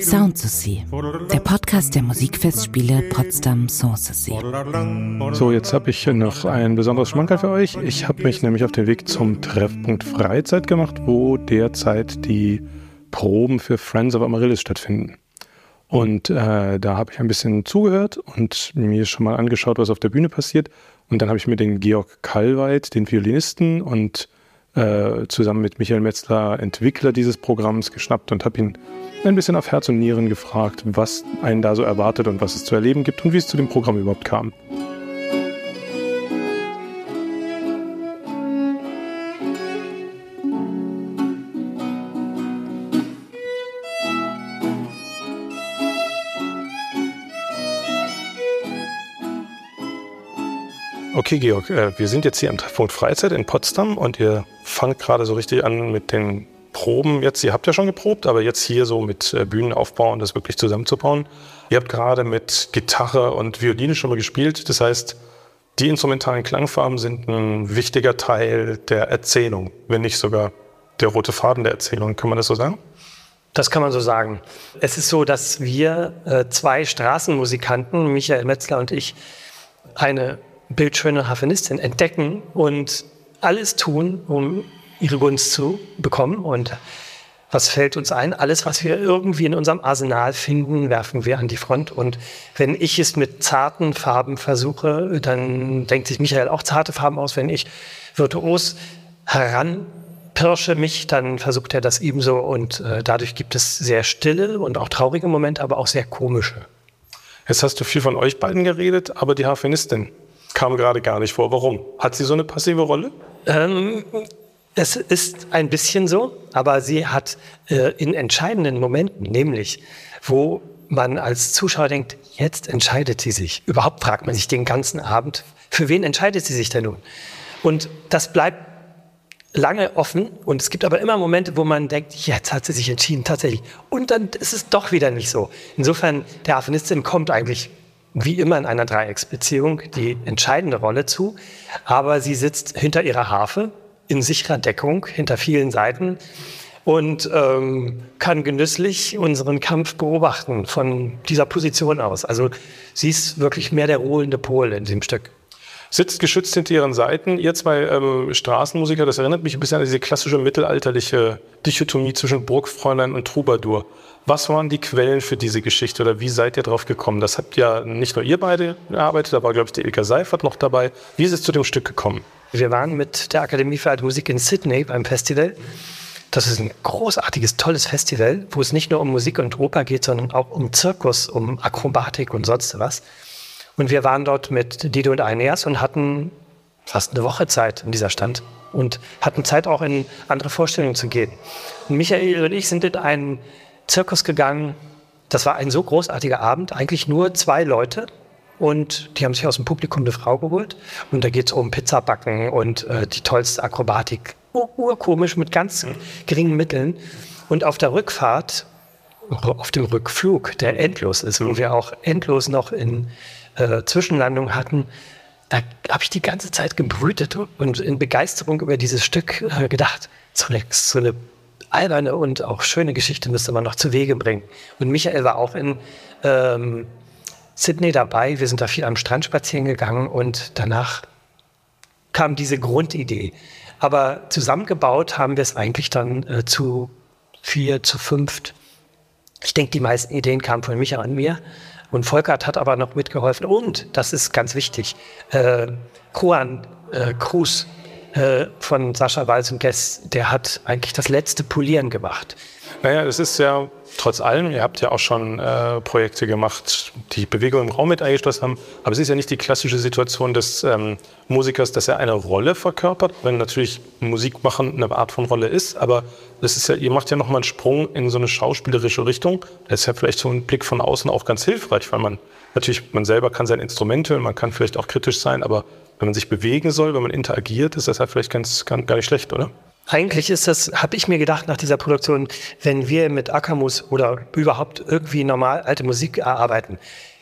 Sound der Podcast der Musikfestspiele Potsdam Sanssouci. So, jetzt habe ich noch ein besonderes Schmankerl für euch. Ich habe mich nämlich auf den Weg zum Treffpunkt Freizeit gemacht, wo derzeit die Proben für Friends of Amaryllis stattfinden. Und äh, da habe ich ein bisschen zugehört und mir schon mal angeschaut, was auf der Bühne passiert. Und dann habe ich mir den Georg Kallweit, den Violinisten und äh, zusammen mit Michael Metzler, Entwickler dieses Programms, geschnappt und habe ihn ein bisschen auf Herz und Nieren gefragt, was einen da so erwartet und was es zu erleben gibt und wie es zu dem Programm überhaupt kam. Okay, Georg, äh, wir sind jetzt hier am Treffpunkt Freizeit in Potsdam und ihr fangt gerade so richtig an mit den Proben. Jetzt, ihr habt ja schon geprobt, aber jetzt hier so mit äh, Bühnenaufbau und das wirklich zusammenzubauen. Ihr habt gerade mit Gitarre und Violine schon mal gespielt. Das heißt, die instrumentalen Klangfarben sind ein wichtiger Teil der Erzählung, wenn nicht sogar der rote Faden der Erzählung. Kann man das so sagen? Das kann man so sagen. Es ist so, dass wir äh, zwei Straßenmusikanten, Michael Metzler und ich, eine bildschöne Harfenistin entdecken und alles tun, um ihre Gunst zu bekommen. Und was fällt uns ein? Alles, was wir irgendwie in unserem Arsenal finden, werfen wir an die Front. Und wenn ich es mit zarten Farben versuche, dann denkt sich Michael auch zarte Farben aus. Wenn ich virtuos heranpirsche mich, dann versucht er das ebenso. Und äh, dadurch gibt es sehr stille und auch traurige Momente, aber auch sehr komische. Jetzt hast du viel von euch beiden geredet, aber die Harfenistin, kam gerade gar nicht vor. Warum? Hat sie so eine passive Rolle? Ähm, es ist ein bisschen so, aber sie hat äh, in entscheidenden Momenten, nämlich wo man als Zuschauer denkt, jetzt entscheidet sie sich. Überhaupt fragt man sich den ganzen Abend, für wen entscheidet sie sich denn nun? Und das bleibt lange offen und es gibt aber immer Momente, wo man denkt, jetzt hat sie sich entschieden, tatsächlich. Und dann ist es doch wieder nicht so. Insofern, der Harfenistin kommt eigentlich wie immer in einer Dreiecksbeziehung die entscheidende Rolle zu, aber sie sitzt hinter ihrer Harfe in sicherer Deckung hinter vielen Seiten und ähm, kann genüsslich unseren Kampf beobachten von dieser Position aus. Also sie ist wirklich mehr der ruhende Pol in dem Stück. Sitzt geschützt hinter ihren Seiten. Ihr zwei ähm, Straßenmusiker, das erinnert mich ein bisschen an diese klassische mittelalterliche Dichotomie zwischen Burgfräulein und Troubadour. Was waren die Quellen für diese Geschichte oder wie seid ihr drauf gekommen? Das habt ja nicht nur ihr beide gearbeitet, da war, glaube ich, die Ilka Seifert noch dabei. Wie ist es zu dem Stück gekommen? Wir waren mit der Akademie für Alte Musik in Sydney beim Festival. Das ist ein großartiges, tolles Festival, wo es nicht nur um Musik und Oper geht, sondern auch um Zirkus, um Akrobatik und sonst was. Und wir waren dort mit Dido und Aeneas und hatten fast eine Woche Zeit in dieser Stand und hatten Zeit auch in andere Vorstellungen zu gehen. Und Michael und ich sind in einen Zirkus gegangen. Das war ein so großartiger Abend, eigentlich nur zwei Leute. Und die haben sich aus dem Publikum eine Frau geholt. Und da geht es um Pizzabacken und äh, die tollste Akrobatik. Urkomisch mit ganz geringen Mitteln. Und auf der Rückfahrt, auf dem Rückflug, der endlos ist, wo wir auch endlos noch in äh, Zwischenlandung hatten, da habe ich die ganze Zeit gebrütet und in Begeisterung über dieses Stück äh, gedacht, zunächst so eine alberne und auch schöne Geschichte müsste man noch zu Wege bringen. Und Michael war auch in ähm, Sydney dabei. Wir sind da viel am Strand spazieren gegangen und danach kam diese Grundidee. Aber zusammengebaut haben wir es eigentlich dann äh, zu vier, zu fünft. Ich denke, die meisten Ideen kamen von Michael und mir. Und Volkert hat aber noch mitgeholfen. Und, das ist ganz wichtig, äh, Juan äh, Cruz äh, von Sascha Walz und Guess, der hat eigentlich das letzte Polieren gemacht. Naja, es ist ja trotz allem, ihr habt ja auch schon äh, Projekte gemacht, die Bewegung im Raum mit eingeschlossen haben, aber es ist ja nicht die klassische Situation des ähm, Musikers, dass er eine Rolle verkörpert, wenn natürlich Musik machen eine Art von Rolle ist, aber das ist ja, ihr macht ja nochmal einen Sprung in so eine schauspielerische Richtung. Das ist ja vielleicht so ein Blick von außen auch ganz hilfreich, weil man natürlich, man selber kann sein Instrument hören, man kann vielleicht auch kritisch sein, aber wenn man sich bewegen soll, wenn man interagiert, ist das halt vielleicht ganz, ganz gar nicht schlecht, oder? Eigentlich ist das, habe ich mir gedacht nach dieser Produktion, wenn wir mit Akamus oder überhaupt irgendwie normal alte Musik erarbeiten,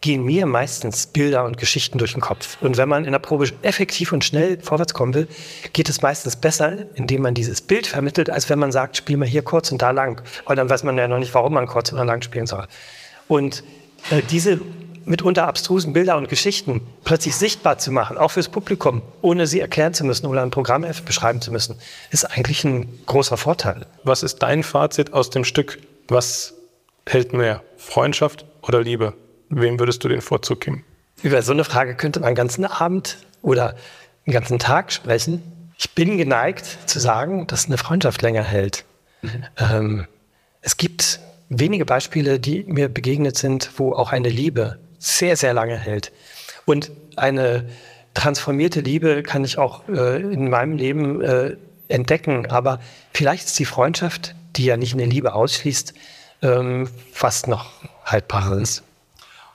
gehen mir meistens Bilder und Geschichten durch den Kopf. Und wenn man in der Probe effektiv und schnell vorwärts kommen will, geht es meistens besser, indem man dieses Bild vermittelt, als wenn man sagt, spiel mal hier kurz und da lang. Und dann weiß man ja noch nicht, warum man kurz oder lang spielen soll. Und äh, diese mitunter abstrusen Bilder und Geschichten plötzlich sichtbar zu machen, auch fürs Publikum, ohne sie erklären zu müssen oder ein Programm beschreiben zu müssen, ist eigentlich ein großer Vorteil. Was ist dein Fazit aus dem Stück? Was hält mehr? Freundschaft oder Liebe? Wem würdest du den Vorzug geben? Über so eine Frage könnte man einen ganzen Abend oder einen ganzen Tag sprechen. Ich bin geneigt zu sagen, dass eine Freundschaft länger hält. Mhm. Ähm, es gibt wenige Beispiele, die mir begegnet sind, wo auch eine Liebe sehr, sehr lange hält. Und eine transformierte Liebe kann ich auch äh, in meinem Leben äh, entdecken. Aber vielleicht ist die Freundschaft, die ja nicht eine Liebe ausschließt, ähm, fast noch haltbarer ist.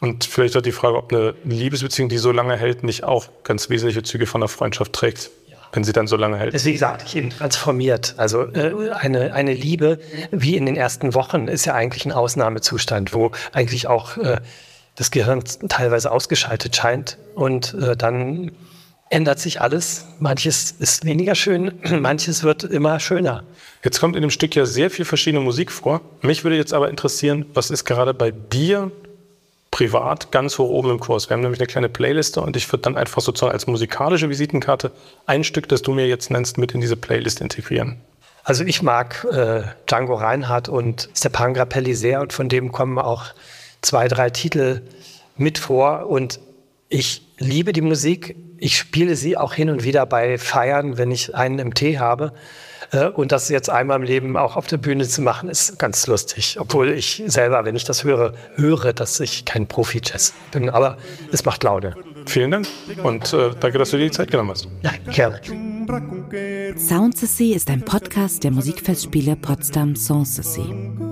Und vielleicht auch die Frage, ob eine Liebesbeziehung, die so lange hält, nicht auch ganz wesentliche Züge von der Freundschaft trägt, ja. wenn sie dann so lange hält. Wie gesagt, ich eben transformiert. Also äh, eine, eine Liebe wie in den ersten Wochen ist ja eigentlich ein Ausnahmezustand, wo eigentlich auch äh, das Gehirn teilweise ausgeschaltet scheint und äh, dann ändert sich alles. Manches ist weniger schön, manches wird immer schöner. Jetzt kommt in dem Stück ja sehr viel verschiedene Musik vor. Mich würde jetzt aber interessieren, was ist gerade bei dir privat ganz hoch oben im Kurs? Wir haben nämlich eine kleine Playliste und ich würde dann einfach sozusagen als musikalische Visitenkarte ein Stück, das du mir jetzt nennst, mit in diese Playlist integrieren. Also ich mag äh, Django Reinhardt und Stepan Grappelli sehr und von dem kommen auch zwei, drei Titel mit vor und ich liebe die Musik. Ich spiele sie auch hin und wieder bei Feiern, wenn ich einen im Tee habe. Äh, und das jetzt einmal im Leben auch auf der Bühne zu machen, ist ganz lustig. Obwohl ich selber, wenn ich das höre, höre, dass ich kein Profi-Jazz bin. Aber es macht Laune. Vielen Dank und äh, danke, dass du dir die Zeit genommen hast. Ja, gerne. Soundsessy ist ein Podcast der Musikfestspiele Potsdam Sanssouci.